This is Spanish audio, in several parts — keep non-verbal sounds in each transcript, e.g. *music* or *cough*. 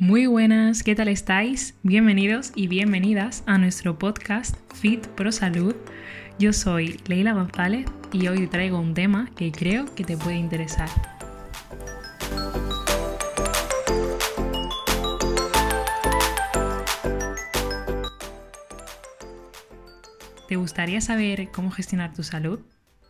Muy buenas, ¿qué tal estáis? Bienvenidos y bienvenidas a nuestro podcast Fit Pro Salud. Yo soy Leila González y hoy traigo un tema que creo que te puede interesar. ¿Te gustaría saber cómo gestionar tu salud?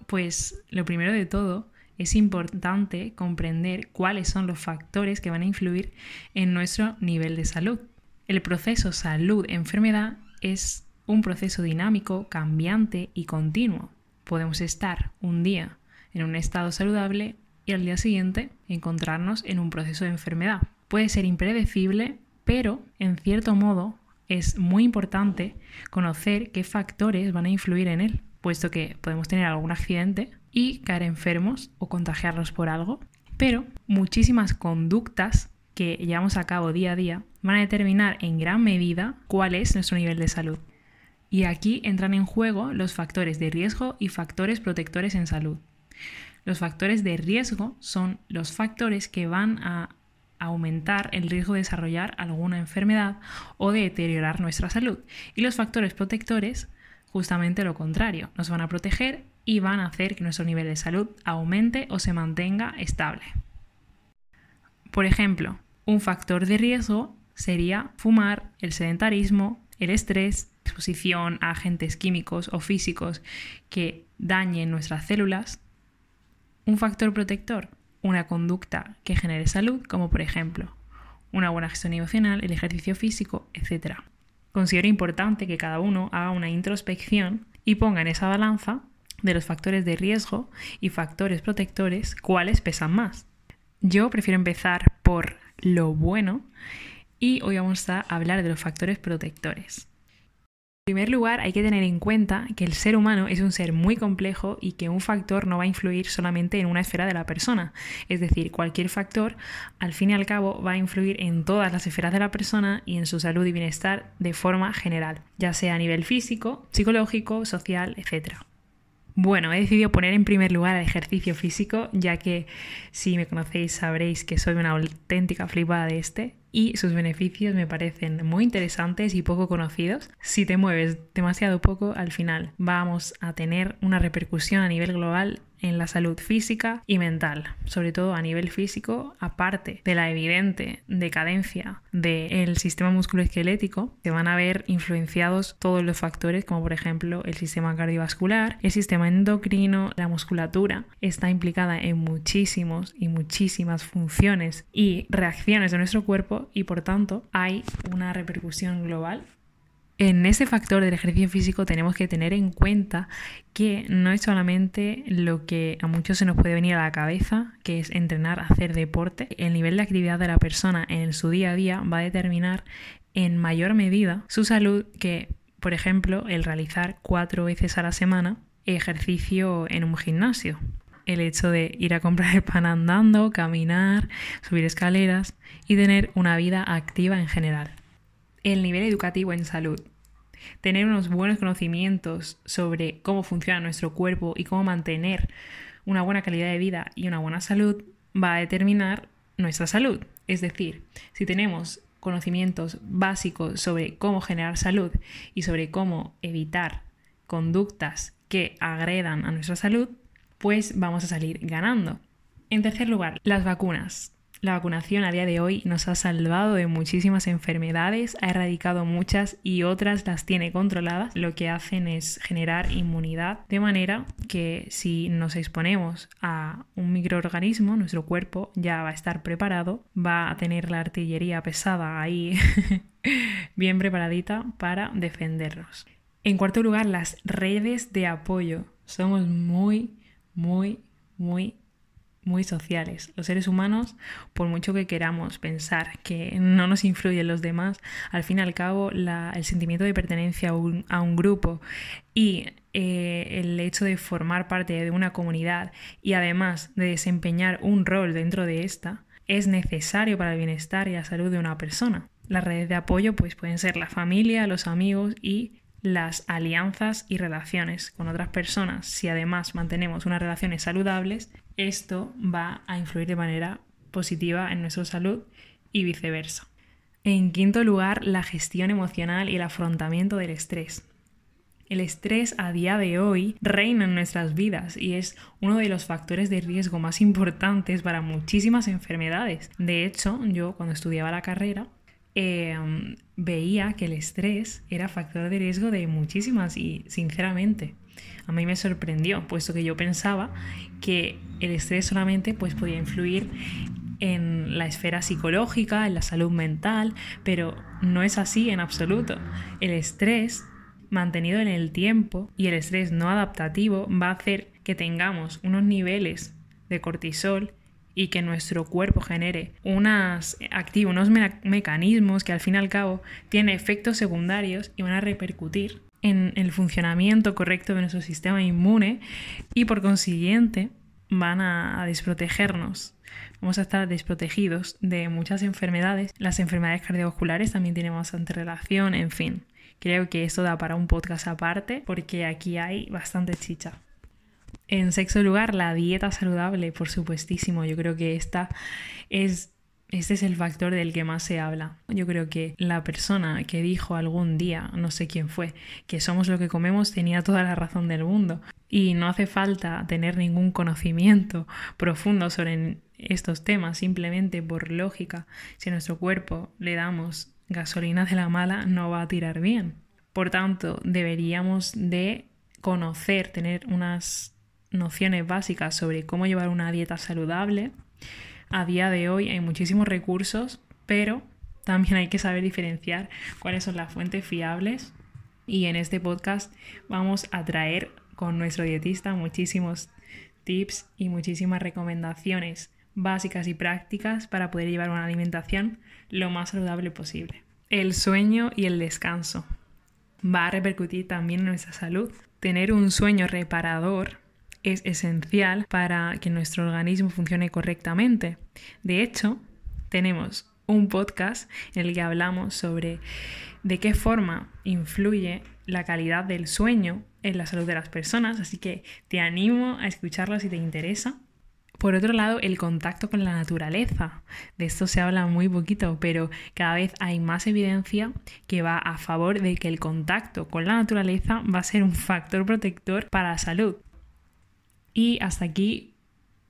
Pues lo primero de todo es importante comprender cuáles son los factores que van a influir en nuestro nivel de salud. El proceso salud-enfermedad es un proceso dinámico, cambiante y continuo. Podemos estar un día en un estado saludable y al día siguiente encontrarnos en un proceso de enfermedad. Puede ser impredecible, pero en cierto modo es muy importante conocer qué factores van a influir en él, puesto que podemos tener algún accidente y caer enfermos o contagiarlos por algo, pero muchísimas conductas que llevamos a cabo día a día van a determinar en gran medida cuál es nuestro nivel de salud. Y aquí entran en juego los factores de riesgo y factores protectores en salud. Los factores de riesgo son los factores que van a aumentar el riesgo de desarrollar alguna enfermedad o de deteriorar nuestra salud. Y los factores protectores, justamente lo contrario, nos van a proteger y van a hacer que nuestro nivel de salud aumente o se mantenga estable. Por ejemplo, un factor de riesgo sería fumar, el sedentarismo, el estrés, exposición a agentes químicos o físicos que dañen nuestras células. Un factor protector, una conducta que genere salud, como por ejemplo una buena gestión emocional, el ejercicio físico, etc. Considero importante que cada uno haga una introspección y ponga en esa balanza de los factores de riesgo y factores protectores, cuáles pesan más. Yo prefiero empezar por lo bueno y hoy vamos a hablar de los factores protectores. En primer lugar, hay que tener en cuenta que el ser humano es un ser muy complejo y que un factor no va a influir solamente en una esfera de la persona. Es decir, cualquier factor, al fin y al cabo, va a influir en todas las esferas de la persona y en su salud y bienestar de forma general, ya sea a nivel físico, psicológico, social, etc. Bueno, he decidido poner en primer lugar el ejercicio físico, ya que si me conocéis sabréis que soy una auténtica flipada de este y sus beneficios me parecen muy interesantes y poco conocidos. Si te mueves demasiado poco, al final vamos a tener una repercusión a nivel global en la salud física y mental, sobre todo a nivel físico, aparte de la evidente decadencia del sistema musculoesquelético, se van a ver influenciados todos los factores, como por ejemplo el sistema cardiovascular, el sistema endocrino, la musculatura, está implicada en muchísimos y muchísimas funciones y reacciones de nuestro cuerpo y por tanto hay una repercusión global en ese factor del ejercicio físico tenemos que tener en cuenta que no es solamente lo que a muchos se nos puede venir a la cabeza, que es entrenar, hacer deporte. El nivel de actividad de la persona en su día a día va a determinar en mayor medida su salud que, por ejemplo, el realizar cuatro veces a la semana ejercicio en un gimnasio. El hecho de ir a comprar el pan andando, caminar, subir escaleras y tener una vida activa en general el nivel educativo en salud. Tener unos buenos conocimientos sobre cómo funciona nuestro cuerpo y cómo mantener una buena calidad de vida y una buena salud va a determinar nuestra salud. Es decir, si tenemos conocimientos básicos sobre cómo generar salud y sobre cómo evitar conductas que agredan a nuestra salud, pues vamos a salir ganando. En tercer lugar, las vacunas. La vacunación a día de hoy nos ha salvado de muchísimas enfermedades, ha erradicado muchas y otras las tiene controladas. Lo que hacen es generar inmunidad de manera que si nos exponemos a un microorganismo, nuestro cuerpo ya va a estar preparado, va a tener la artillería pesada ahí *laughs* bien preparadita para defendernos. En cuarto lugar, las redes de apoyo. Somos muy, muy, muy muy sociales. Los seres humanos, por mucho que queramos pensar que no nos influyen los demás, al fin y al cabo el sentimiento de pertenencia a un, grupo y eh, el hecho de formar parte de una comunidad y además de desempeñar un rol dentro de esta es necesario para el bienestar y la salud de una persona. Las redes de apoyo pues, pueden ser la familia, los amigos y las alianzas y relaciones con otras personas, si además mantenemos unas relaciones saludables, esto va a influir de manera positiva en nuestra salud y viceversa. En quinto lugar, la gestión emocional y el afrontamiento del estrés. El estrés a día de hoy reina en nuestras vidas y es uno de los factores de riesgo más importantes para muchísimas enfermedades. De hecho, yo cuando estudiaba la carrera em, veía que el estrés era factor de riesgo de muchísimas y sinceramente a mí me sorprendió, puesto que yo pensaba que el estrés solamente pues, podía influir en la esfera psicológica, en la salud mental, pero no es así en absoluto. El estrés mantenido en el tiempo y el estrés no adaptativo va a hacer que tengamos unos niveles de cortisol y que nuestro cuerpo genere unos mecanismos que al fin y al cabo tienen efectos secundarios y van a repercutir en el funcionamiento correcto de nuestro sistema inmune y por consiguiente van a desprotegernos. Vamos a estar desprotegidos de muchas enfermedades. Las enfermedades cardiovasculares también tienen bastante relación, en fin. Creo que esto da para un podcast aparte porque aquí hay bastante chicha. En sexto lugar, la dieta saludable, por supuestísimo. Yo creo que esta es este es el factor del que más se habla. Yo creo que la persona que dijo algún día, no sé quién fue, que somos lo que comemos tenía toda la razón del mundo. Y no hace falta tener ningún conocimiento profundo sobre estos temas, simplemente por lógica. Si a nuestro cuerpo le damos gasolina de la mala no va a tirar bien. Por tanto, deberíamos de conocer, tener unas nociones básicas sobre cómo llevar una dieta saludable. A día de hoy hay muchísimos recursos, pero también hay que saber diferenciar cuáles son las fuentes fiables. Y en este podcast vamos a traer con nuestro dietista muchísimos tips y muchísimas recomendaciones básicas y prácticas para poder llevar una alimentación lo más saludable posible. El sueño y el descanso va a repercutir también en nuestra salud. Tener un sueño reparador es esencial para que nuestro organismo funcione correctamente. De hecho, tenemos un podcast en el que hablamos sobre de qué forma influye la calidad del sueño en la salud de las personas, así que te animo a escucharlo si te interesa. Por otro lado, el contacto con la naturaleza. De esto se habla muy poquito, pero cada vez hay más evidencia que va a favor de que el contacto con la naturaleza va a ser un factor protector para la salud. Y hasta aquí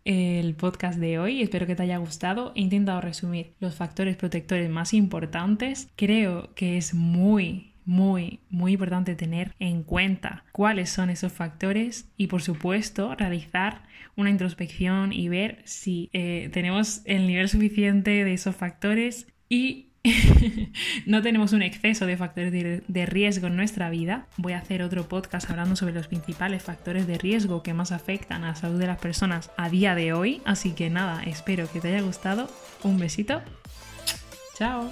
el podcast de hoy. Espero que te haya gustado. He intentado resumir los factores protectores más importantes. Creo que es muy muy, muy importante tener en cuenta cuáles son esos factores y por supuesto realizar una introspección y ver si eh, tenemos el nivel suficiente de esos factores y *laughs* no tenemos un exceso de factores de, riesgo en nuestra vida. Voy a hacer otro podcast hablando sobre los principales factores de riesgo que más afectan a la salud de las personas a día de hoy. Así que nada, espero que te haya gustado. Un besito. Chao.